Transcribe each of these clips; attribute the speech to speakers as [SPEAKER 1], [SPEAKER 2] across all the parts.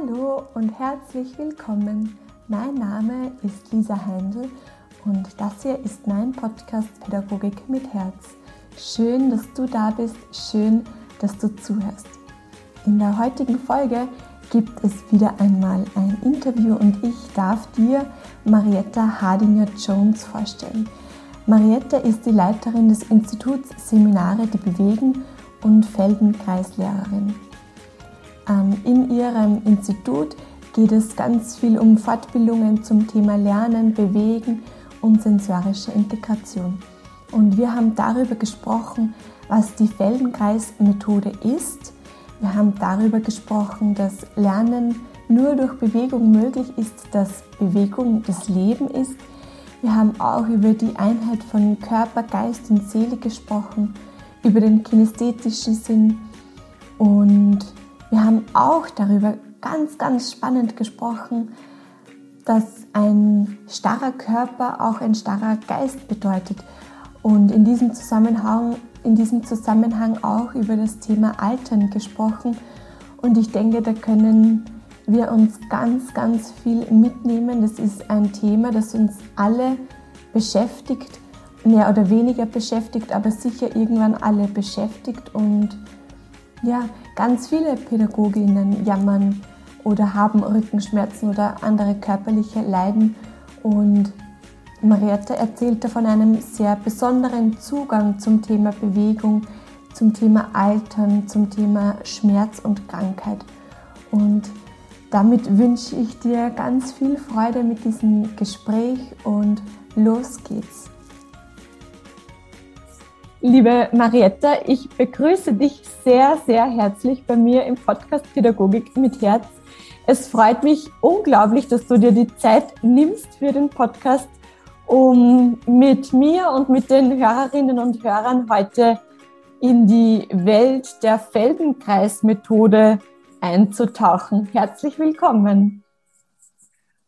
[SPEAKER 1] Hallo und herzlich willkommen. Mein Name ist Lisa Heindl und das hier ist mein Podcast Pädagogik mit Herz. Schön, dass du da bist, schön, dass du zuhörst. In der heutigen Folge gibt es wieder einmal ein Interview und ich darf dir Marietta Hardinger-Jones vorstellen. Marietta ist die Leiterin des Instituts Seminare, die bewegen und Feldenkreislehrerin. Ähm, in ihrem Institut geht es ganz viel um Fortbildungen zum Thema Lernen, Bewegen und sensorische Integration. Und wir haben darüber gesprochen, was die Feldenkreismethode ist. Wir haben darüber gesprochen, dass Lernen nur durch Bewegung möglich ist, dass Bewegung das Leben ist. Wir haben auch über die Einheit von Körper, Geist und Seele gesprochen, über den kinästhetischen Sinn und wir haben auch darüber ganz, ganz spannend gesprochen, dass ein starrer Körper auch ein starrer Geist bedeutet. Und in diesem Zusammenhang, in diesem Zusammenhang auch über das Thema Altern gesprochen. Und ich denke, da können wir uns ganz, ganz viel mitnehmen. Das ist ein Thema, das uns alle beschäftigt, mehr oder weniger beschäftigt, aber sicher irgendwann alle beschäftigt. Und ja, Ganz viele Pädagoginnen jammern oder haben Rückenschmerzen oder andere körperliche Leiden und Marietta erzählte von einem sehr besonderen Zugang zum Thema Bewegung, zum Thema Altern, zum Thema Schmerz und Krankheit. Und damit wünsche ich dir ganz viel Freude mit diesem Gespräch und los geht's. Liebe Marietta, ich begrüße dich sehr, sehr herzlich bei mir im Podcast Pädagogik mit Herz. Es freut mich unglaublich, dass du dir die Zeit nimmst für den Podcast, um mit mir und mit den Hörerinnen und Hörern heute in die Welt der Feldenkreismethode einzutauchen. Herzlich willkommen.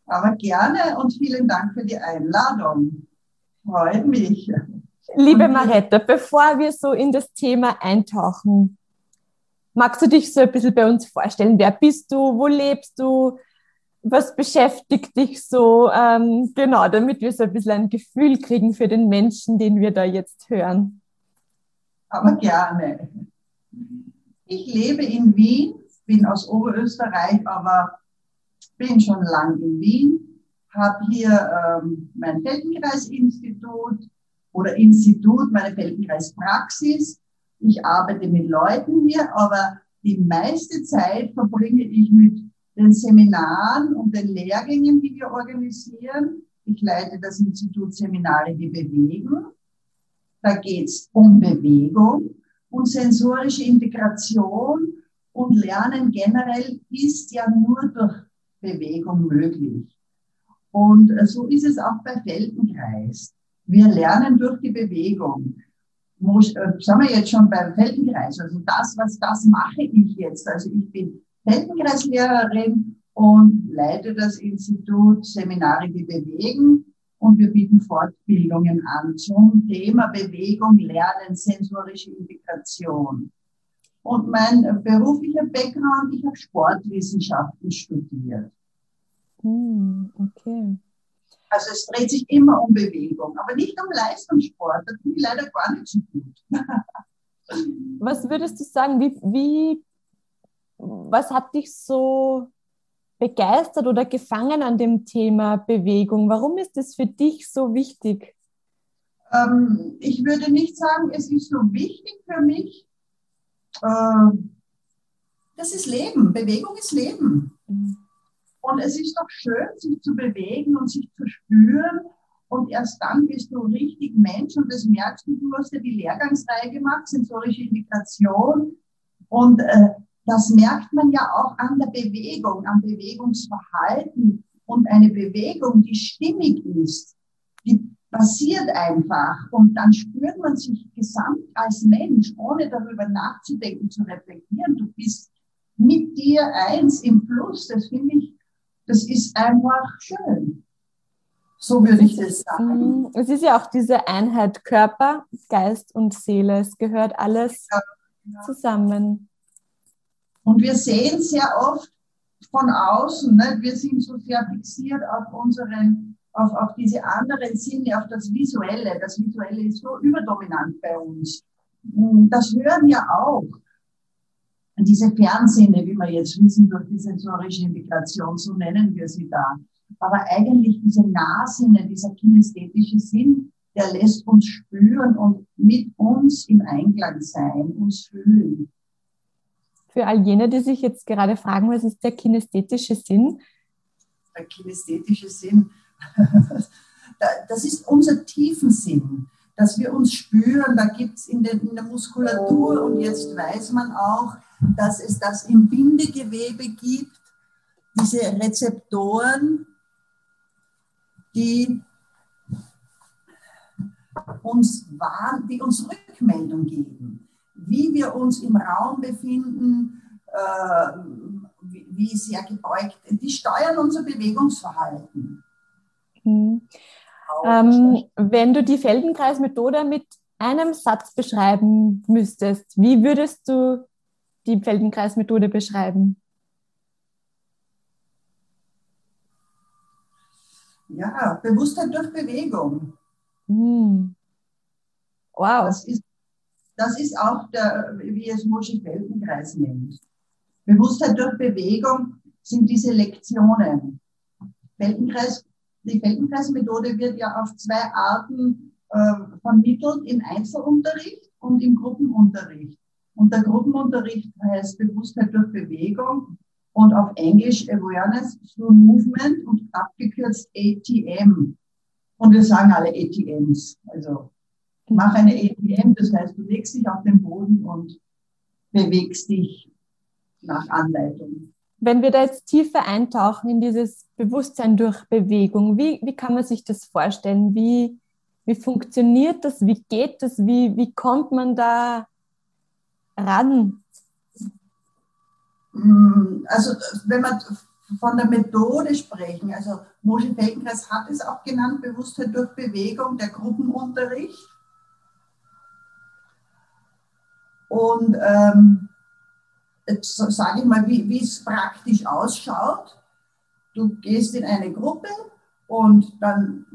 [SPEAKER 2] Aber gerne und vielen Dank für die Einladung. Freut mich.
[SPEAKER 1] Liebe Maretta, bevor wir so in das Thema eintauchen, magst du dich so ein bisschen bei uns vorstellen? Wer bist du? Wo lebst du? Was beschäftigt dich so? Ähm, genau, damit wir so ein bisschen ein Gefühl kriegen für den Menschen, den wir da jetzt hören.
[SPEAKER 2] Aber gerne. Ich lebe in Wien, bin aus Oberösterreich, aber bin schon lang in Wien, habe hier ähm, mein Feldenkreisinstitut, oder Institut, meine Feldenkreispraxis. Ich arbeite mit Leuten hier, aber die meiste Zeit verbringe ich mit den Seminaren und den Lehrgängen, die wir organisieren. Ich leite das Institut Seminare, die bewegen. Da geht's um Bewegung und sensorische Integration und Lernen generell ist ja nur durch Bewegung möglich. Und so ist es auch bei Feldenkreis. Wir lernen durch die Bewegung. Wo, äh, sind wir jetzt schon beim Feldenkreis? Also das, was das mache ich jetzt. Also ich bin Feldenkreislehrerin und leite das Institut Seminare, die bewegen. Und wir bieten Fortbildungen an zum Thema Bewegung, Lernen, sensorische Integration. Und mein beruflicher Background, ich habe Sportwissenschaften studiert.
[SPEAKER 1] Hm, okay.
[SPEAKER 2] Also es dreht sich immer um Bewegung, aber nicht um Leistungssport. Das finde ich leider gar nicht so gut.
[SPEAKER 1] Was würdest du sagen, wie, wie, was hat dich so begeistert oder gefangen an dem Thema Bewegung? Warum ist es für dich so wichtig?
[SPEAKER 2] Ähm, ich würde nicht sagen, es ist so wichtig für mich. Äh, das ist Leben. Bewegung ist Leben. Mhm. Und es ist doch schön, sich zu bewegen und sich zu spüren. Und erst dann bist du richtig Mensch. Und das merkst du, du hast ja die Lehrgangsreihe gemacht, sensorische Integration. Und äh, das merkt man ja auch an der Bewegung, am Bewegungsverhalten. Und eine Bewegung, die stimmig ist, die passiert einfach. Und dann spürt man sich gesamt als Mensch, ohne darüber nachzudenken, zu reflektieren. Du bist mit dir eins im Fluss. Das finde ich das ist einfach schön. So würde ich das sagen.
[SPEAKER 1] Es ist ja auch diese Einheit Körper, Geist und Seele. Es gehört alles ja, ja. zusammen.
[SPEAKER 2] Und wir sehen sehr oft, von außen. Ne? Wir sind so sehr fixiert auf unseren, auf, auf diese anderen Sinne, auf das Visuelle. Das Visuelle ist so überdominant bei uns. Das hören ja auch. Diese Fernsinne, wie wir jetzt wissen, durch die sensorische Integration, so nennen wir sie da. Aber eigentlich diese Nahsinne, dieser kinästhetische Sinn, der lässt uns spüren und mit uns im Einklang sein, uns fühlen.
[SPEAKER 1] Für all jene, die sich jetzt gerade fragen, was ist der kinästhetische Sinn?
[SPEAKER 2] Der kinästhetische Sinn, das ist unser Tiefensinn, dass wir uns spüren. Da gibt es in, in der Muskulatur und jetzt weiß man auch, dass es das im Bindegewebe gibt, diese Rezeptoren, die uns, die uns Rückmeldung geben wie wir uns im Raum befinden, äh, wie, sehr gebeugt, die steuern unser Bewegungsverhalten.
[SPEAKER 1] Mhm. Ähm, wenn du die Feldenkreismethode mit einem Satz beschreiben müsstest, wie würdest du die Feldenkreismethode beschreiben?
[SPEAKER 2] Ja, Bewusstheit durch Bewegung.
[SPEAKER 1] Mhm. Wow.
[SPEAKER 2] Das ist das ist auch der, wie es Moschi Feldenkreis nennt. Bewusstheit durch Bewegung sind diese Lektionen. Feldenkreis, die Feldenkreismethode wird ja auf zwei Arten äh, vermittelt, im Einzelunterricht und im Gruppenunterricht. Und der Gruppenunterricht heißt Bewusstheit durch Bewegung und auf Englisch Awareness through Movement und abgekürzt ATM. Und wir sagen alle ATMs, also Mach eine ETM, das heißt, du legst dich auf den Boden und bewegst dich nach Anleitung.
[SPEAKER 1] Wenn wir da jetzt tiefer eintauchen in dieses Bewusstsein durch Bewegung, wie, wie kann man sich das vorstellen? Wie, wie funktioniert das? Wie geht das? Wie, wie kommt man da ran?
[SPEAKER 2] Mm, also, wenn man von der Methode sprechen, also Moshe Feldenkreis hat es auch genannt, Bewusstheit durch Bewegung, der Gruppenunterricht. Und ähm, jetzt sage ich mal, wie, wie es praktisch ausschaut. Du gehst in eine Gruppe und dann,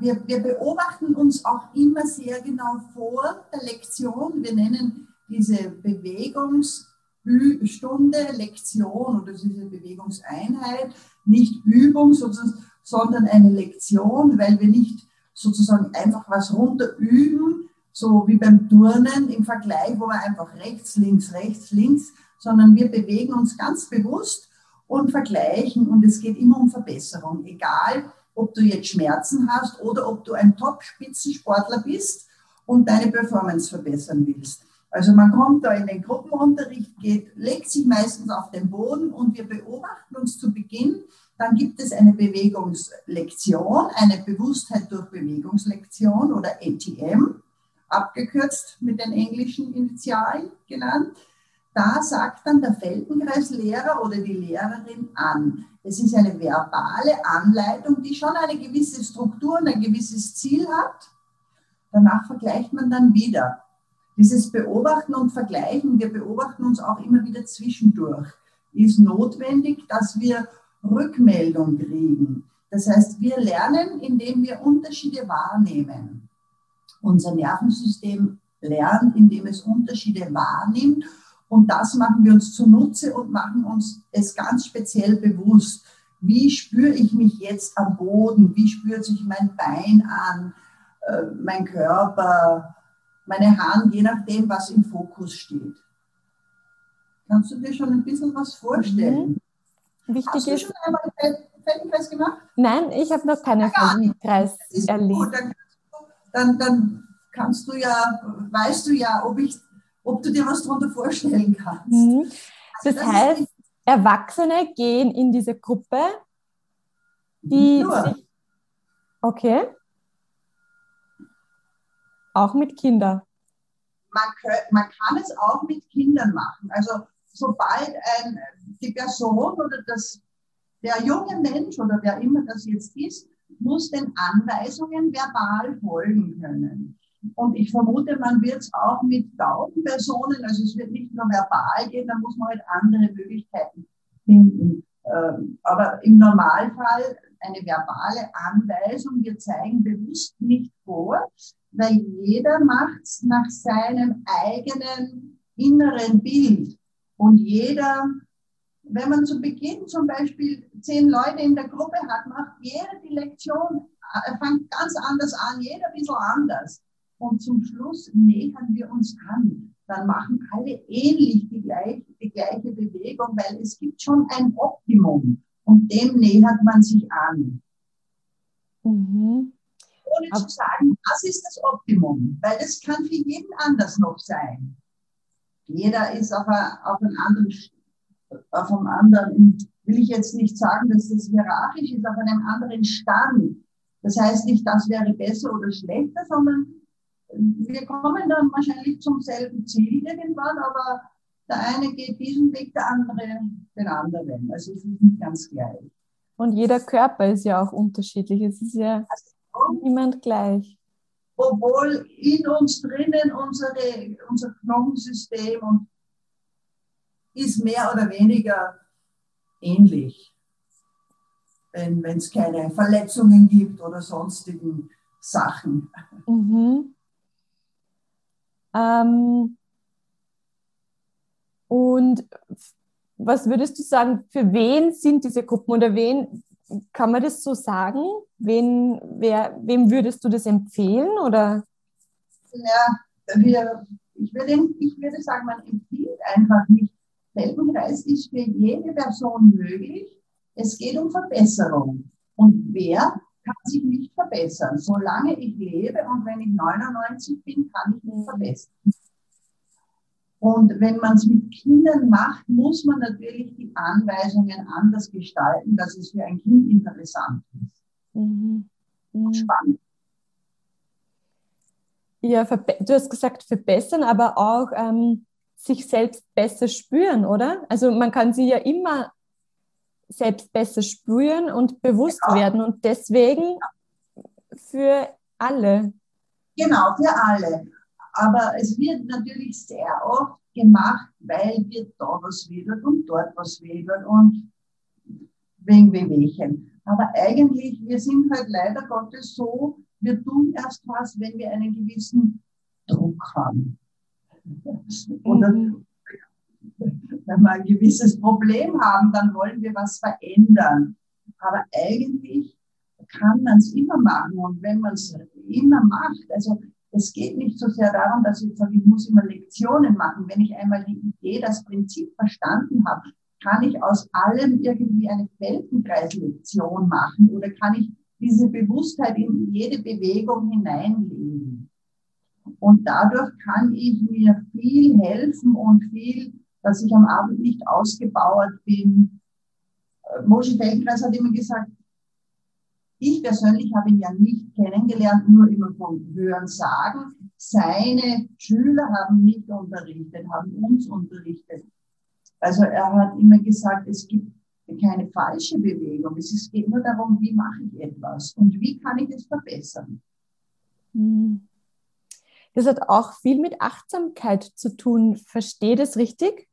[SPEAKER 2] wir, wir beobachten uns auch immer sehr genau vor der Lektion. Wir nennen diese Bewegungsstunde Lektion oder diese Bewegungseinheit nicht Übung, sondern eine Lektion, weil wir nicht sozusagen einfach was runter üben, so wie beim Turnen im Vergleich, wo wir einfach rechts, links, rechts, links, sondern wir bewegen uns ganz bewusst und vergleichen und es geht immer um Verbesserung, egal ob du jetzt Schmerzen hast oder ob du ein Top-Spitzensportler bist und deine Performance verbessern willst. Also man kommt da in den Gruppenunterricht, geht, legt sich meistens auf den Boden und wir beobachten uns zu Beginn. Dann gibt es eine Bewegungslektion, eine Bewusstheit durch Bewegungslektion oder ATM abgekürzt mit den englischen Initialen genannt. Da sagt dann der Feldenkreislehrer oder die Lehrerin an. Es ist eine verbale Anleitung, die schon eine gewisse Struktur und ein gewisses Ziel hat. Danach vergleicht man dann wieder. Dieses Beobachten und Vergleichen, wir beobachten uns auch immer wieder zwischendurch, ist notwendig, dass wir Rückmeldung kriegen. Das heißt, wir lernen, indem wir Unterschiede wahrnehmen unser Nervensystem lernt, indem es Unterschiede wahrnimmt. Und das machen wir uns zunutze und machen uns es ganz speziell bewusst. Wie spüre ich mich jetzt am Boden? Wie spürt sich mein Bein an, äh, mein Körper, meine Hand, je nachdem, was im Fokus steht? Kannst du dir schon ein bisschen was vorstellen?
[SPEAKER 1] Mhm. Wichtig Hast du
[SPEAKER 2] ist, schon einmal Feldenkreis gemacht?
[SPEAKER 1] Nein, ich habe noch keinen Feldenkreis erlebt.
[SPEAKER 2] Dann dann, dann kannst du ja, weißt du ja, ob, ich, ob du dir was darunter vorstellen kannst.
[SPEAKER 1] Mhm. Das, das heißt, Erwachsene gehen in diese Gruppe, die sich, okay, auch mit Kindern.
[SPEAKER 2] Man, man kann es auch mit Kindern machen. Also sobald ein, die Person oder das, der junge Mensch oder wer immer das jetzt ist, muss den Anweisungen verbal folgen können. Und ich vermute, man wird es auch mit tausend Personen, also es wird nicht nur verbal gehen, da muss man halt andere Möglichkeiten finden. Ähm, aber im Normalfall eine verbale Anweisung, wir zeigen bewusst nicht vor, weil jeder macht es nach seinem eigenen inneren Bild. Und jeder, wenn man zu Beginn zum Beispiel zehn Leute in der Gruppe hat, macht jeder die Lektion, äh, fängt ganz anders an, jeder ein bisschen anders. Und zum Schluss nähern wir uns an. Dann machen alle ähnlich die gleiche, die gleiche Bewegung, weil es gibt schon ein Optimum und dem nähert man sich an. Mhm. Ohne zu sagen, das ist das Optimum, weil es kann für jeden anders noch sein. Jeder ist auf, a, auf, einem anderen, auf einem anderen, will ich jetzt nicht sagen, dass das hierarchisch ist, auf einem anderen Stand. Das heißt nicht, das wäre besser oder schlechter, sondern wir kommen dann wahrscheinlich zum selben Ziel irgendwann, aber der eine geht diesen Weg, der andere den anderen. Also es ist nicht ganz gleich.
[SPEAKER 1] Und jeder Körper ist ja auch unterschiedlich. Es ist ja also, niemand gleich.
[SPEAKER 2] Obwohl in uns drinnen unsere, unser Knochensystem ist mehr oder weniger ähnlich. Wenn es keine Verletzungen gibt oder sonstigen Sachen. Mhm.
[SPEAKER 1] Ähm, und was würdest du sagen, für wen sind diese Gruppen oder wen, kann man das so sagen? Wen, wer, wem würdest du das empfehlen? Oder?
[SPEAKER 2] Ja, wir, ich, würde, ich würde sagen, man empfiehlt einfach nicht. Feldenkreis ist für jede Person möglich. Es geht um Verbesserung. Und wer kann sich nicht verbessern. Solange ich lebe und wenn ich 99 bin, kann ich mich mhm. verbessern. Und wenn man es mit Kindern macht, muss man natürlich die Anweisungen anders gestalten, dass es für ein Kind interessant ist. Mhm. Mhm. Spannend.
[SPEAKER 1] Ja, du hast gesagt verbessern, aber auch ähm, sich selbst besser spüren, oder? Also man kann sie ja immer selbst besser spüren und bewusst genau. werden und deswegen für alle.
[SPEAKER 2] Genau, für alle. Aber es wird natürlich sehr oft gemacht, weil wir da was wedelt und dort was wedelt und wegen Wehwehchen. Aber eigentlich, wir sind halt leider Gottes so, wir tun erst was, wenn wir einen gewissen Druck haben. Oder mhm wenn wir ein gewisses Problem haben, dann wollen wir was verändern. Aber eigentlich kann man es immer machen. Und wenn man es immer macht, also es geht nicht so sehr darum, dass ich sage, ich muss immer Lektionen machen. Wenn ich einmal die Idee, das Prinzip verstanden habe, kann ich aus allem irgendwie eine Feldenkreislektion machen oder kann ich diese Bewusstheit in jede Bewegung hineinlegen. Und dadurch kann ich mir viel helfen und viel dass ich am Abend nicht ausgebauert bin. Äh, Moshe Feldenkreis hat immer gesagt, ich persönlich habe ihn ja nicht kennengelernt, nur immer von Hören sagen. Seine Schüler haben mich unterrichtet, haben uns unterrichtet. Also er hat immer gesagt, es gibt keine falsche Bewegung. Es geht nur darum, wie mache ich etwas und wie kann ich es verbessern.
[SPEAKER 1] Hm. Das hat auch viel mit Achtsamkeit zu tun. Verstehe das richtig?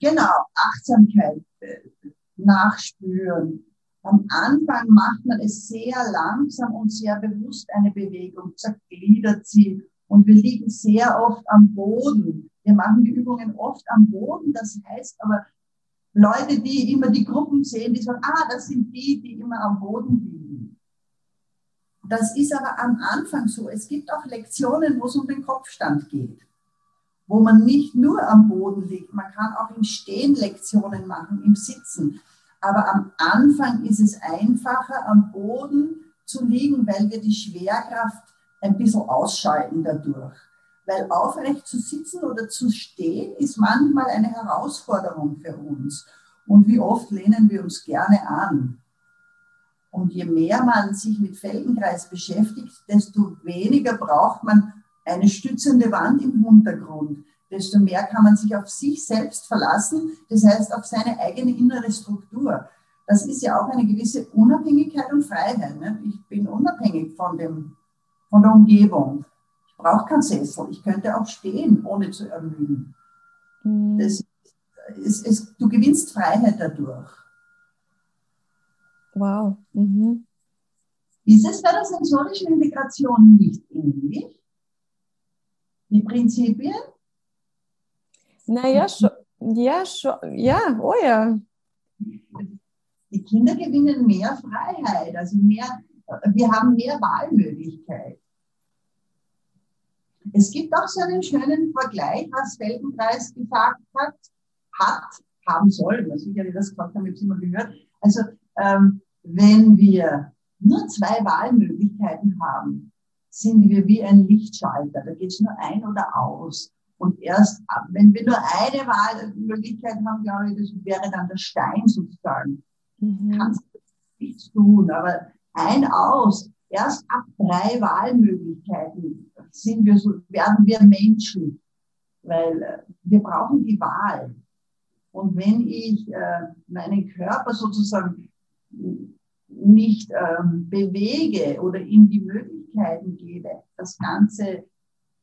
[SPEAKER 2] Genau, Achtsamkeit, äh, nachspüren. Am Anfang macht man es sehr langsam und sehr bewusst eine Bewegung, zergliedert sie und wir liegen sehr oft am Boden. Wir machen die Übungen oft am Boden. Das heißt aber, Leute, die immer die Gruppen sehen, die sagen, ah, das sind die, die immer am Boden liegen. Das ist aber am Anfang so. Es gibt auch Lektionen, wo es um den Kopfstand geht wo man nicht nur am Boden liegt, man kann auch im Stehen Lektionen machen, im Sitzen. Aber am Anfang ist es einfacher, am Boden zu liegen, weil wir die Schwerkraft ein bisschen ausschalten dadurch. Weil aufrecht zu sitzen oder zu stehen ist manchmal eine Herausforderung für uns. Und wie oft lehnen wir uns gerne an. Und je mehr man sich mit Feldenkreis beschäftigt, desto weniger braucht man eine stützende Wand im Hintergrund, desto mehr kann man sich auf sich selbst verlassen, das heißt auf seine eigene innere Struktur. Das ist ja auch eine gewisse Unabhängigkeit und Freiheit. Ne? Ich bin unabhängig von, dem, von der Umgebung. Ich brauche keinen Sessel. Ich könnte auch stehen, ohne zu ermüden. Mhm. Das, es, es, du gewinnst Freiheit dadurch.
[SPEAKER 1] Wow. Mhm.
[SPEAKER 2] Ist es bei der sensorischen Integration nicht ähnlich? Die Prinzipien?
[SPEAKER 1] Naja, schon, ja, schon, ja, oh ja.
[SPEAKER 2] Die Kinder gewinnen mehr Freiheit, also mehr, wir haben mehr Wahlmöglichkeit. Es gibt auch so einen schönen Vergleich, was Feldenkreis gesagt hat, hat, haben soll, was sicher das gesagt ich habe immer gehört. Also, ähm, wenn wir nur zwei Wahlmöglichkeiten haben, sind wir wie ein Lichtschalter. Da geht es nur ein oder aus. Und erst wenn wir nur eine Wahlmöglichkeit haben, glaube ich, das wäre dann der Stein sozusagen. Mhm. Kannst du nichts tun, aber ein aus. Erst ab drei Wahlmöglichkeiten sind wir so, werden wir Menschen, weil äh, wir brauchen die Wahl. Und wenn ich äh, meinen Körper sozusagen nicht ähm, bewege oder ihm die Möglichkeiten gebe, das ganze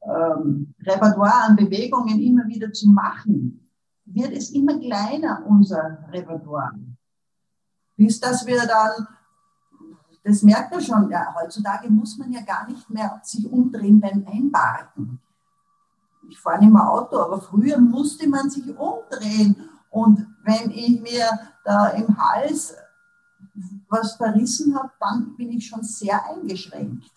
[SPEAKER 2] ähm, Repertoire an Bewegungen immer wieder zu machen, wird es immer kleiner, unser Repertoire. Bis dass wir dann, das merkt man schon, ja, heutzutage muss man ja gar nicht mehr sich umdrehen beim Einparken. Ich fahre nicht mehr Auto, aber früher musste man sich umdrehen. Und wenn ich mir da im Hals was verrissen habe, dann bin ich schon sehr eingeschränkt.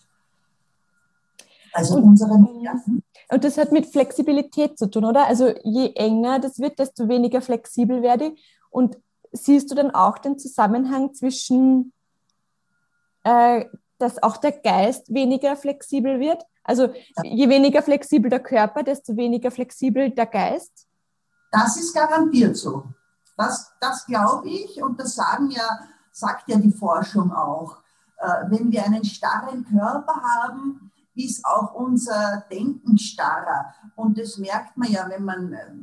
[SPEAKER 1] Also und, unsere Nerven. Und das hat mit Flexibilität zu tun, oder? Also je enger das wird, desto weniger flexibel werde ich. Und siehst du dann auch den Zusammenhang zwischen, äh, dass auch der Geist weniger flexibel wird? Also je weniger flexibel der Körper, desto weniger flexibel der Geist?
[SPEAKER 2] Das ist garantiert so. Das, das glaube ich und das sagen ja, sagt ja die Forschung auch. Äh, wenn wir einen starren Körper haben, ist auch unser Denken starrer. Und das merkt man ja, wenn man äh,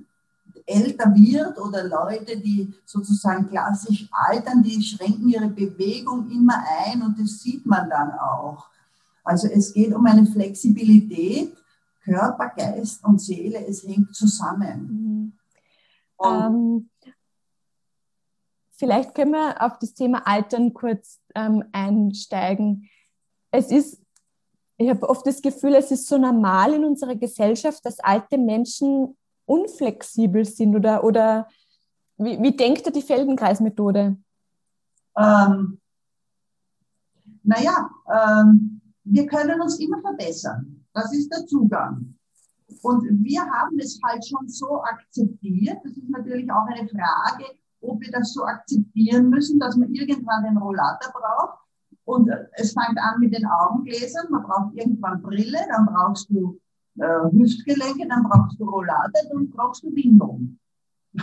[SPEAKER 2] älter wird oder Leute, die sozusagen klassisch altern, die schränken ihre Bewegung immer ein und das sieht man dann auch. Also es geht um eine Flexibilität, Körper, Geist und Seele, es hängt zusammen.
[SPEAKER 1] Mhm. Ähm, vielleicht können wir auf das Thema Altern kurz ähm, einsteigen. Es ist ich habe oft das Gefühl, es ist so normal in unserer Gesellschaft, dass alte Menschen unflexibel sind oder, oder wie, wie denkt ihr die Feldenkreismethode?
[SPEAKER 2] Ähm, naja, ähm, wir können uns immer verbessern. Das ist der Zugang. Und wir haben es halt schon so akzeptiert. Das ist natürlich auch eine Frage, ob wir das so akzeptieren müssen, dass man irgendwann den Rollator braucht und es fängt an mit den Augengläsern. Man braucht irgendwann Brille, dann brauchst du äh, Hüftgelenke, dann brauchst du Roulade, dann brauchst du Windeln.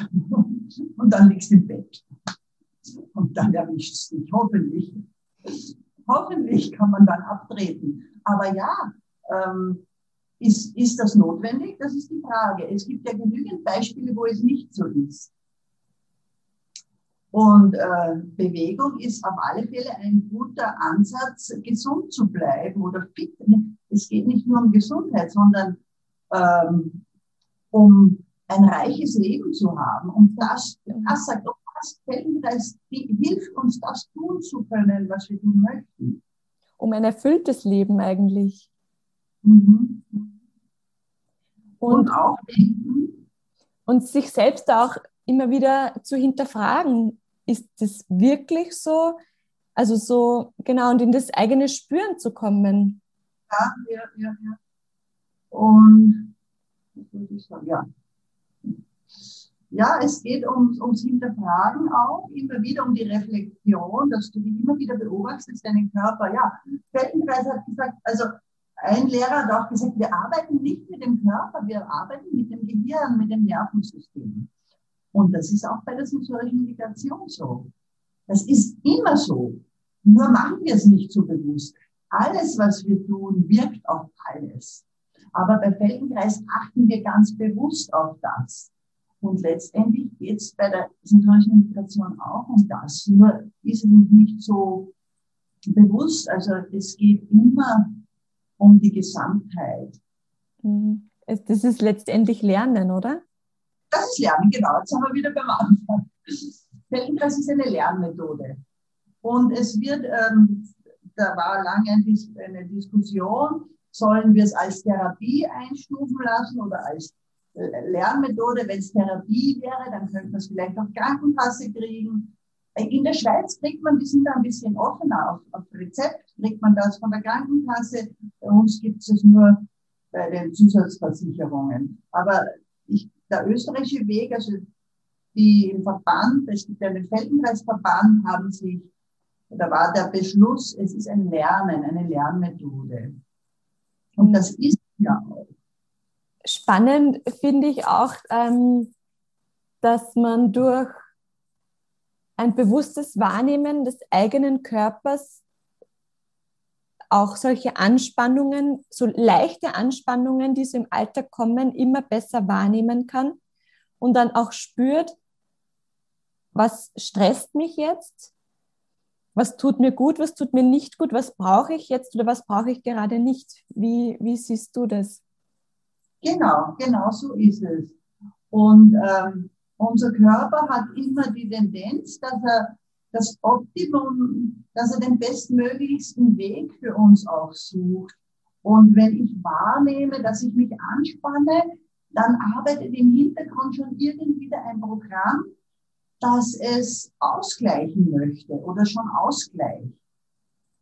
[SPEAKER 2] und dann liegst du im Bett. Und dann erwischt es dich, hoffentlich. Hoffentlich kann man dann abtreten. Aber ja, ähm, ist, ist das notwendig? Das ist die Frage. Es gibt ja genügend Beispiele, wo es nicht so ist. Und äh, Bewegung ist auf alle Fälle ein guter Ansatz, gesund zu bleiben oder fit. Es geht nicht nur um Gesundheit, sondern ähm, um ein reiches Leben zu haben. Und das, das sagt auch das Feldenkreis, hilft uns, das tun zu können, was wir tun möchten.
[SPEAKER 1] Um ein erfülltes Leben eigentlich. Mhm. Und, und auch und sich selbst auch immer wieder zu hinterfragen, ist das wirklich so? Also so, genau, und in das eigene Spüren zu kommen.
[SPEAKER 2] Ja, ja, ja, ja. Und, ja. Ja, es geht ums, ums Hinterfragen auch, immer wieder um die Reflexion, dass du dich immer wieder beobachtest, deinen Körper. Ja, Feldenkreis hat gesagt, also ein Lehrer hat auch gesagt, wir arbeiten nicht mit dem Körper, wir arbeiten mit dem Gehirn, mit dem Nervensystem. Und das ist auch bei der sensorischen Integration so. Das ist immer so. Nur machen wir es nicht so bewusst. Alles, was wir tun, wirkt auf alles. Aber bei Feldenkreis achten wir ganz bewusst auf das. Und letztendlich geht es bei der sensorischen Integration auch um das. Nur ist es nicht so bewusst. Also es geht immer um die Gesamtheit.
[SPEAKER 1] Mhm. Das ist letztendlich Lernen, oder?
[SPEAKER 2] Das ist Lernen, genau. Jetzt sind wir wieder beim Anfang. Feldenkreis ist eine Lernmethode. Und es wird, ähm, da war lange eine Diskussion, sollen wir es als Therapie einstufen lassen oder als Lernmethode. Wenn es Therapie wäre, dann könnte man es vielleicht auf Krankenkasse kriegen. In der Schweiz kriegt man, die sind da ein bisschen offener. Auf, auf Rezept kriegt man das von der Krankenkasse. Bei uns gibt es nur bei den Zusatzversicherungen. Aber ich, der österreichische Weg, also die im Verband, es gibt den Feldenkreisverband, haben sich, da war der Beschluss, es ist ein Lernen, eine Lernmethode. Und das ist ja auch.
[SPEAKER 1] Spannend finde ich auch, ähm, dass man durch ein bewusstes Wahrnehmen des eigenen Körpers auch solche Anspannungen, so leichte Anspannungen, die so im Alltag kommen, immer besser wahrnehmen kann und dann auch spürt, was stresst mich jetzt, was tut mir gut, was tut mir nicht gut, was brauche ich jetzt oder was brauche ich gerade nicht. Wie, wie siehst du das?
[SPEAKER 2] Genau, genau so ist es. Und ähm, unser Körper hat immer die Tendenz, dass er das Optimum, dass er den bestmöglichsten Weg für uns auch sucht. Und wenn ich wahrnehme, dass ich mich anspanne, dann arbeitet im Hintergrund schon irgendwie ein Programm, das es ausgleichen möchte oder schon ausgleicht.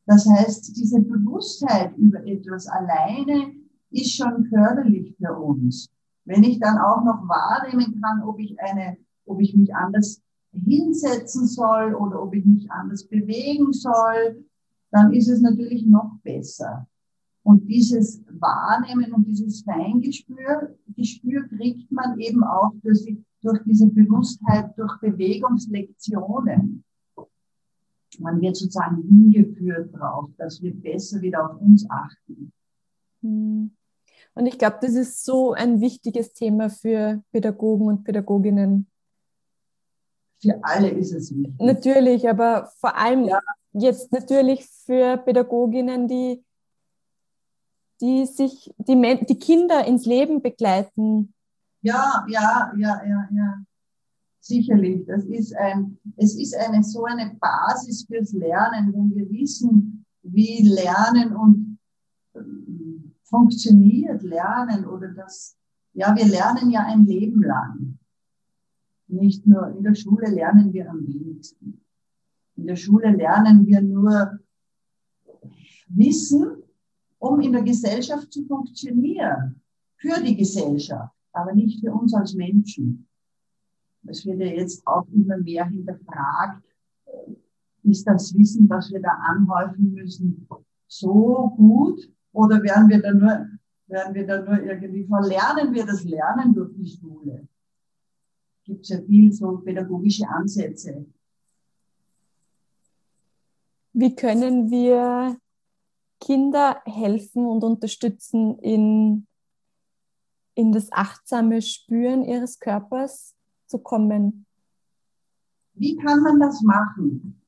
[SPEAKER 2] Das heißt, diese Bewusstheit über etwas alleine ist schon förderlich für uns. Wenn ich dann auch noch wahrnehmen kann, ob ich eine, ob ich mich anders hinsetzen soll oder ob ich mich anders bewegen soll, dann ist es natürlich noch besser. Und dieses Wahrnehmen und dieses Feingespür, Gespür kriegt man eben auch durch, durch diese Bewusstheit, durch Bewegungslektionen. Man wird sozusagen hingeführt drauf, dass wir besser wieder auf uns achten.
[SPEAKER 1] Hm. Und ich glaube, das ist so ein wichtiges Thema für Pädagogen und Pädagoginnen.
[SPEAKER 2] Für alle ist es wichtig.
[SPEAKER 1] Natürlich, aber vor allem ja. jetzt natürlich für Pädagoginnen, die, die sich, die, die Kinder ins Leben begleiten.
[SPEAKER 2] Ja, ja, ja, ja, ja. Sicherlich. Das ist ein, es ist eine, so eine Basis fürs Lernen, wenn wir wissen, wie Lernen und funktioniert Lernen oder das, ja, wir lernen ja ein Leben lang. Nicht nur in der Schule lernen wir am wenigsten. In der Schule lernen wir nur Wissen, um in der Gesellschaft zu funktionieren. Für die Gesellschaft, aber nicht für uns als Menschen. Es wird ja jetzt auch immer mehr hinterfragt, ist das Wissen, das wir da anhäufen müssen, so gut, oder werden wir da nur, werden wir da nur irgendwie verlernen wir das Lernen durch die Schule? Gibt es ja viel so pädagogische Ansätze.
[SPEAKER 1] Wie können wir Kinder helfen und unterstützen in, in das achtsame Spüren ihres Körpers zu kommen?
[SPEAKER 2] Wie kann man das machen?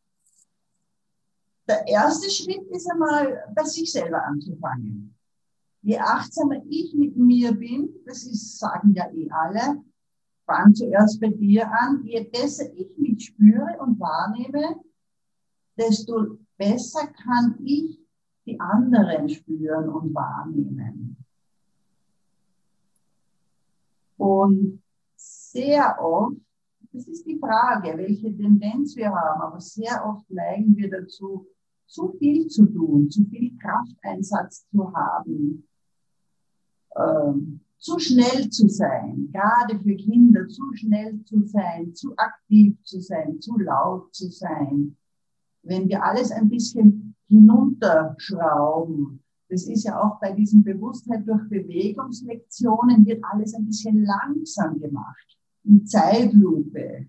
[SPEAKER 2] Der erste Schritt ist einmal, bei sich selber anzufangen. Je achtsamer ich mit mir bin, das ist, sagen ja eh alle, fang zuerst bei dir an. Je besser ich mich spüre und wahrnehme, desto besser kann ich die anderen spüren und wahrnehmen. Und sehr oft, das ist die Frage, welche Tendenz wir haben, aber sehr oft neigen wir dazu, zu viel zu tun, zu viel Krafteinsatz zu haben, ähm, zu schnell zu sein, gerade für Kinder zu schnell zu sein, zu aktiv zu sein, zu laut zu sein. Wenn wir alles ein bisschen hinunterschrauben, das ist ja auch bei diesem Bewusstheit durch Bewegungslektionen, wird alles ein bisschen langsam gemacht, in Zeitlupe.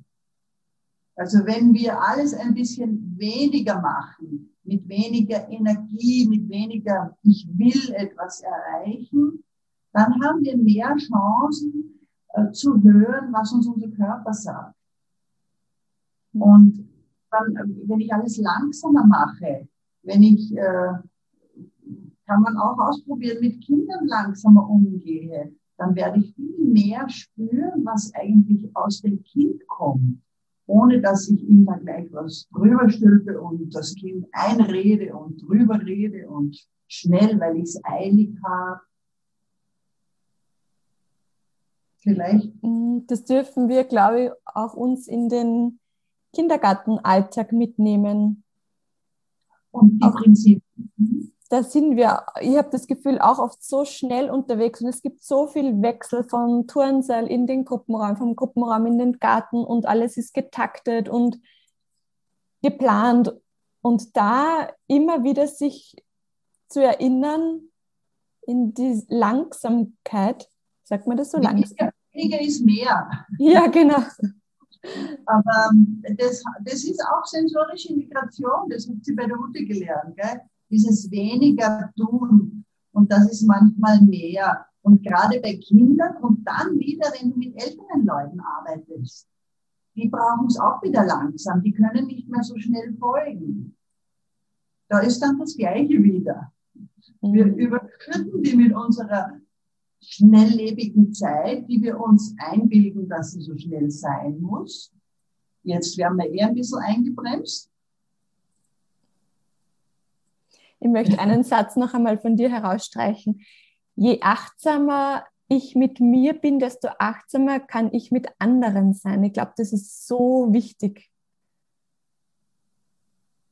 [SPEAKER 2] Also wenn wir alles ein bisschen weniger machen, mit weniger Energie, mit weniger Ich will etwas erreichen, dann haben wir mehr Chancen äh, zu hören, was uns unser Körper sagt. Und dann, äh, wenn ich alles langsamer mache, wenn ich, äh, kann man auch ausprobieren, mit Kindern langsamer umgehe, dann werde ich viel mehr spüren, was eigentlich aus dem Kind kommt ohne dass ich ihm da gleich was drüber stülpe und das Kind einrede und drüber rede und schnell, weil ich es eilig habe.
[SPEAKER 1] Vielleicht. Mm, das dürfen wir, glaube ich, auch uns in den Kindergartenalltag mitnehmen.
[SPEAKER 2] Und die Prinzipien.
[SPEAKER 1] Da sind wir, ich habe das Gefühl, auch oft so schnell unterwegs und es gibt so viel Wechsel vom Turnsaal in den Gruppenraum, vom Gruppenraum in den Garten und alles ist getaktet und geplant. Und da immer wieder sich zu erinnern in die Langsamkeit, sagt man das so langsam?
[SPEAKER 2] Weniger ist mehr.
[SPEAKER 1] Ja, genau.
[SPEAKER 2] Aber ähm, das, das ist auch sensorische Migration, das hat sie bei der Ute gelernt. Gell? Dieses weniger tun und das ist manchmal mehr. Und gerade bei Kindern und dann wieder, wenn du mit älteren Leuten arbeitest, die brauchen es auch wieder langsam, die können nicht mehr so schnell folgen. Da ist dann das Gleiche wieder. Wir mhm. überschütten die mit unserer schnelllebigen Zeit, die wir uns einbilden, dass sie so schnell sein muss. Jetzt werden wir eher ein bisschen eingebremst.
[SPEAKER 1] Ich möchte einen Satz noch einmal von dir herausstreichen. Je achtsamer ich mit mir bin, desto achtsamer kann ich mit anderen sein. Ich glaube, das ist so wichtig.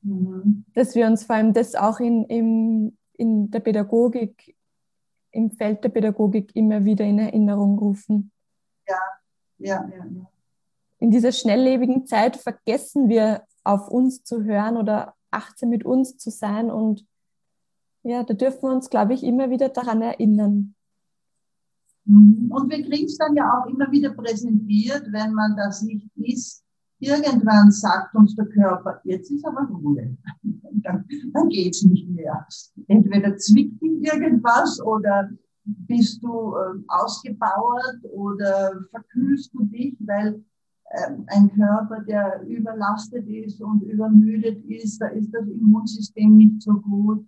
[SPEAKER 1] Mhm. Dass wir uns vor allem das auch in, in, in der Pädagogik im Feld der Pädagogik immer wieder in Erinnerung rufen.
[SPEAKER 2] Ja, ja, ja. ja.
[SPEAKER 1] In dieser schnelllebigen Zeit vergessen wir auf uns zu hören oder achtsam mit uns zu sein und ja, da dürfen wir uns, glaube ich, immer wieder daran erinnern.
[SPEAKER 2] Und wir kriegen es dann ja auch immer wieder präsentiert, wenn man das nicht ist. Irgendwann sagt uns der Körper, jetzt ist aber Ruhe. Dann, dann geht's nicht mehr. Entweder zwickt ihn irgendwas oder bist du äh, ausgebauert oder verkühlst du dich, weil äh, ein Körper, der überlastet ist und übermüdet ist, da ist das Immunsystem nicht so gut.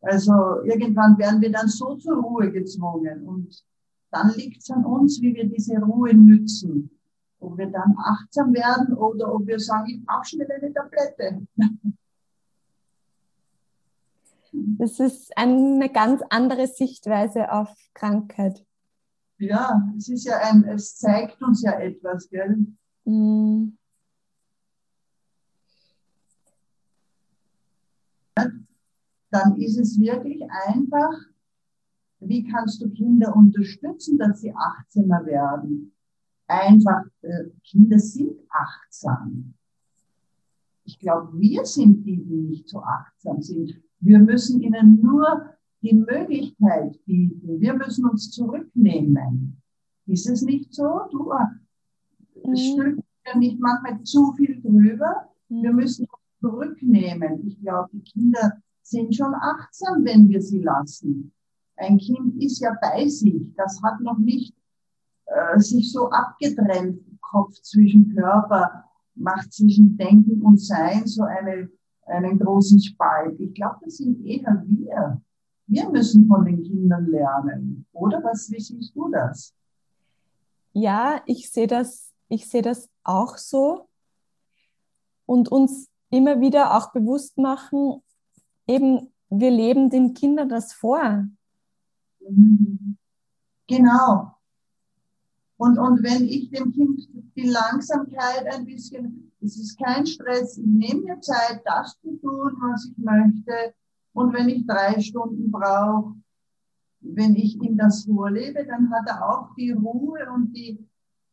[SPEAKER 2] Also irgendwann werden wir dann so zur Ruhe gezwungen und dann liegt es an uns, wie wir diese Ruhe nützen. Ob wir dann achtsam werden oder ob wir sagen, ich brauche schnell eine Tablette.
[SPEAKER 1] Das ist eine ganz andere Sichtweise auf Krankheit.
[SPEAKER 2] Ja, es ist ja ein, es zeigt uns ja etwas, gell? Mm. Dann ist es wirklich einfach, wie kannst du Kinder unterstützen, dass sie achtsamer werden? Einfach, äh, Kinder sind achtsam. Ich glaube, wir sind die, die nicht so achtsam sind. Wir müssen ihnen nur die Möglichkeit bieten. Wir müssen uns zurücknehmen. Ist es nicht so? Du äh, mhm. stülpst ja nicht manchmal zu viel drüber. Mhm. Wir müssen uns zurücknehmen. Ich glaube, die Kinder sind schon achtsam, wenn wir sie lassen. Ein Kind ist ja bei sich. Das hat noch nicht äh, sich so abgetrennt, Kopf zwischen Körper, macht zwischen Denken und Sein so eine, einen großen Spalt. Ich glaube, das sind eher wir. Wir müssen von den Kindern lernen. Oder was, wie siehst du das?
[SPEAKER 1] Ja, ich sehe das, ich sehe das auch so. Und uns immer wieder auch bewusst machen, eben, wir leben den Kindern das vor.
[SPEAKER 2] Mhm. Genau. Und, und wenn ich dem Kind die Langsamkeit ein bisschen, es ist kein Stress, ich nehme mir Zeit, das zu tun, was ich möchte. Und wenn ich drei Stunden brauche, wenn ich ihm das vorlebe, dann hat er auch die Ruhe und die,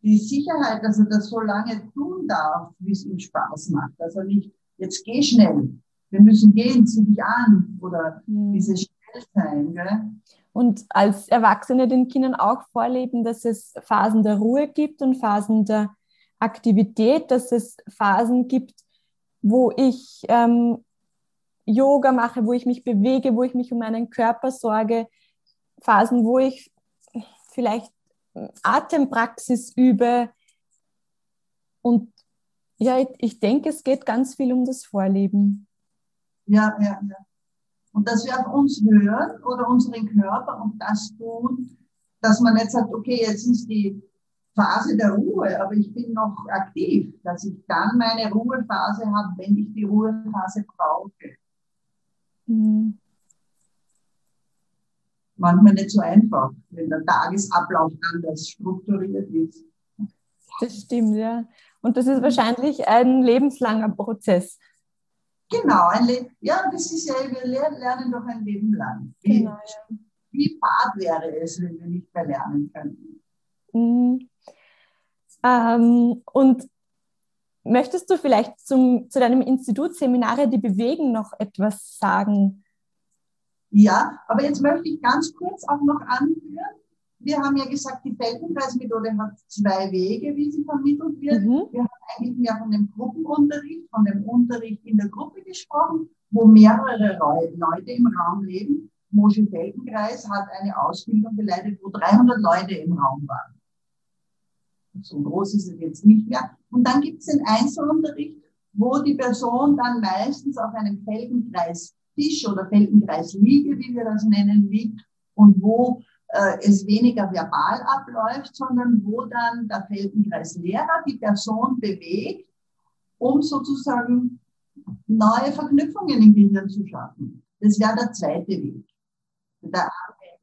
[SPEAKER 2] die Sicherheit, dass er das so lange tun darf, wie es ihm Spaß macht. Also nicht, jetzt geh schnell, wir müssen gehen, zieh dich an oder mhm. dieses Schnellsein. Gell?
[SPEAKER 1] Und als Erwachsene den Kindern auch vorleben, dass es Phasen der Ruhe gibt und Phasen der Aktivität, dass es Phasen gibt, wo ich ähm, Yoga mache, wo ich mich bewege, wo ich mich um meinen Körper sorge, Phasen, wo ich vielleicht Atempraxis übe. Und ja, ich, ich denke, es geht ganz viel um das Vorleben.
[SPEAKER 2] Ja, ja, ja. Und dass wir auf uns hören oder unseren Körper und das tun, dass man nicht sagt, okay, jetzt ist die Phase der Ruhe, aber ich bin noch aktiv, dass ich dann meine Ruhephase habe, wenn ich die Ruhephase brauche. Mhm. Manchmal nicht so einfach, wenn der Tagesablauf anders strukturiert ist.
[SPEAKER 1] Das stimmt, ja. Und das ist wahrscheinlich ein lebenslanger Prozess.
[SPEAKER 2] Genau, ein Le ja, das ist ja, wir lernen doch ein Leben lang. Wie, genau, ja. wie fad wäre es, wenn wir nicht mehr lernen könnten?
[SPEAKER 1] Mhm. Ähm, und möchtest du vielleicht zum, zu deinem Institut Seminare, die bewegen, noch etwas sagen?
[SPEAKER 2] Ja, aber jetzt möchte ich ganz kurz auch noch anführen. Wir haben ja gesagt, die Feldenkreismethode hat zwei Wege, wie sie vermittelt wird. Mhm. Wir haben eigentlich mehr von dem Gruppenunterricht, von dem Unterricht in der Gruppe gesprochen, wo mehrere Leute im Raum leben. Mosche Feldenkreis hat eine Ausbildung geleitet, wo 300 Leute im Raum waren. So groß ist es jetzt nicht mehr. Und dann gibt es den Einzelunterricht, wo die Person dann meistens auf einem Feldenkreistisch oder Feldenkreisliege, wie wir das nennen, liegt und wo äh, es weniger verbal abläuft, sondern wo dann der Feldenkreislehrer die Person bewegt, um sozusagen neue Verknüpfungen im Gehirn zu schaffen. Das wäre der zweite Weg der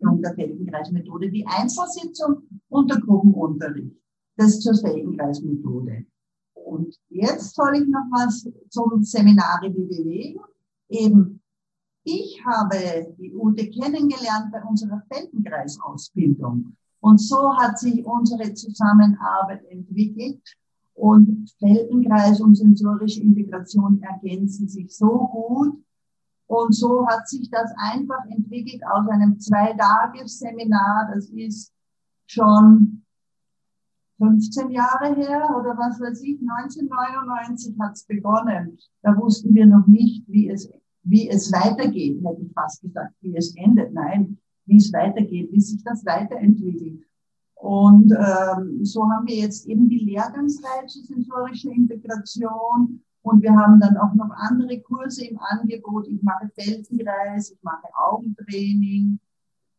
[SPEAKER 2] Anwendung der Feldenkreismethode, die Einzelsitzung und der Gruppenunterricht das zur Feldenkreismethode. Und jetzt soll ich noch was zum Seminare wie bewegen. Eben, ich habe die Ute kennengelernt bei unserer Feldenkreisausbildung. Und so hat sich unsere Zusammenarbeit entwickelt. Und Feldenkreis und sensorische Integration ergänzen sich so gut. Und so hat sich das einfach entwickelt aus einem Zwei-Tages-Seminar. Das ist schon 15 Jahre her oder was weiß ich, 1999 hat es begonnen. Da wussten wir noch nicht, wie es, wie es weitergeht, hätte ich fast gesagt, wie es endet. Nein, wie es weitergeht, wie sich das weiterentwickelt. Und ähm, so haben wir jetzt eben die Lehrgangsreihe zur sensorischen Integration und wir haben dann auch noch andere Kurse im Angebot. Ich mache Feldenkreis, ich mache Augentraining,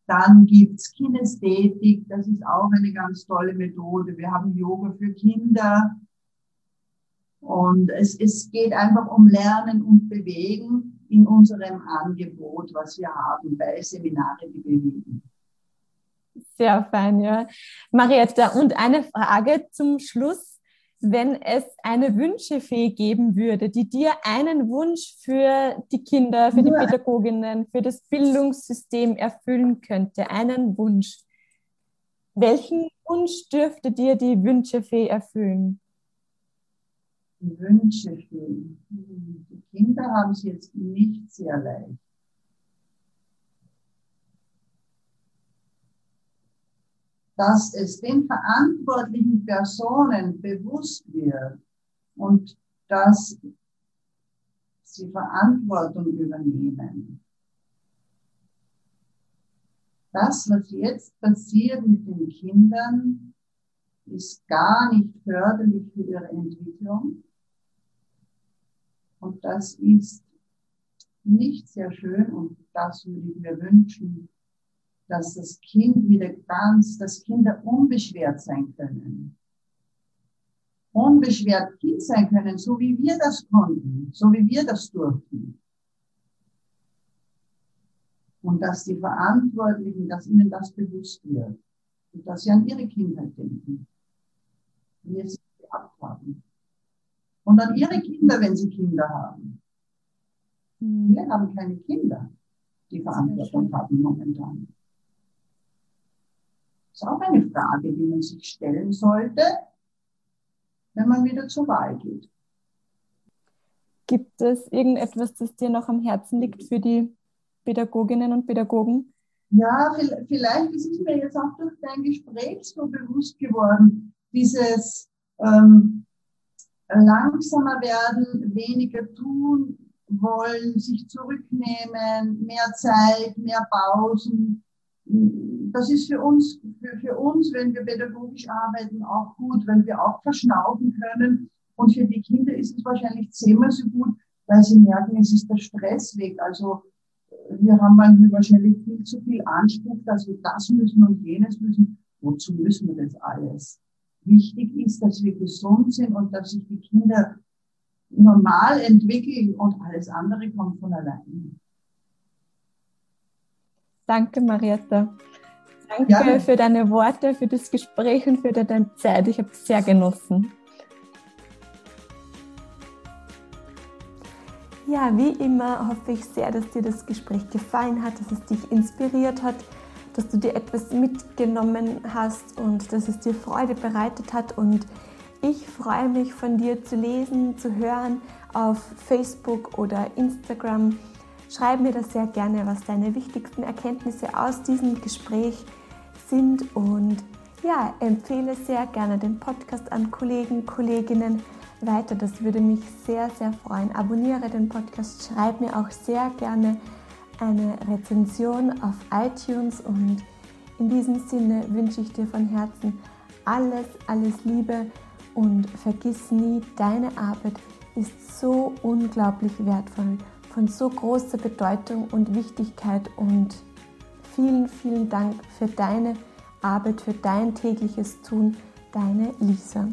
[SPEAKER 2] dann gibt's Kinästhetik, das ist auch eine ganz tolle Methode. Wir haben Yoga für Kinder. Und es, es geht einfach um Lernen und Bewegen in unserem Angebot, was wir haben bei Seminare, die bewegen.
[SPEAKER 1] Sehr fein, ja. Marietta, und eine Frage zum Schluss wenn es eine Wünschefee geben würde, die dir einen Wunsch für die Kinder, für die Pädagoginnen, für das Bildungssystem erfüllen könnte, einen Wunsch. Welchen Wunsch dürfte dir die Wünschefee erfüllen?
[SPEAKER 2] Wünschefee. Kinder haben es jetzt nicht sehr leicht. dass es den verantwortlichen Personen bewusst wird und dass sie Verantwortung übernehmen. Das, was jetzt passiert mit den Kindern, ist gar nicht förderlich für ihre Entwicklung. Und das ist nicht sehr schön und das würde ich mir wünschen, dass das Kind wieder ganz, dass Kinder unbeschwert sein können. Unbeschwert Kind sein können, so wie wir das konnten, so wie wir das durften. Und dass die Verantwortlichen, dass ihnen das bewusst wird. Und dass sie an ihre Kindheit denken. Es gehabt haben. Und an ihre Kinder, wenn sie Kinder haben. Mhm. Wir haben keine Kinder, die Verantwortung haben momentan ist auch eine Frage, die man sich stellen sollte, wenn man wieder zur Wahl geht.
[SPEAKER 1] Gibt es irgendetwas, das dir noch am Herzen liegt für die Pädagoginnen und Pädagogen?
[SPEAKER 2] Ja, vielleicht ist es mir jetzt auch durch dein Gespräch so bewusst geworden, dieses ähm, langsamer werden, weniger tun wollen, sich zurücknehmen, mehr Zeit, mehr Pausen, das ist für uns, für, für uns, wenn wir pädagogisch arbeiten, auch gut, weil wir auch verschnaufen können. Und für die Kinder ist es wahrscheinlich zehnmal so gut, weil sie merken, es ist der Stress weg. Also wir haben manchmal wahrscheinlich viel zu viel Anspruch, dass wir das müssen und jenes müssen. Wozu müssen wir das alles? Wichtig ist, dass wir gesund sind und dass sich die Kinder normal entwickeln und alles andere kommt von alleine.
[SPEAKER 1] Danke, Marietta. Danke Gerne. für deine Worte, für das Gespräch und für deine Zeit. Ich habe es sehr genossen. Ja, wie immer hoffe ich sehr, dass dir das Gespräch gefallen hat, dass es dich inspiriert hat, dass du dir etwas mitgenommen hast und dass es dir Freude bereitet hat. Und ich freue mich von dir zu lesen, zu hören auf Facebook oder Instagram. Schreib mir das sehr gerne, was deine wichtigsten Erkenntnisse aus diesem Gespräch sind und ja, empfehle sehr gerne den Podcast an Kollegen, Kolleginnen weiter. Das würde mich sehr, sehr freuen. Abonniere den Podcast, schreib mir auch sehr gerne eine Rezension auf iTunes und in diesem Sinne wünsche ich dir von Herzen alles, alles Liebe und vergiss nie, deine Arbeit ist so unglaublich wertvoll, von so großer Bedeutung und Wichtigkeit und vielen, vielen Dank für deine Arbeit, für dein tägliches Tun, deine Lisa.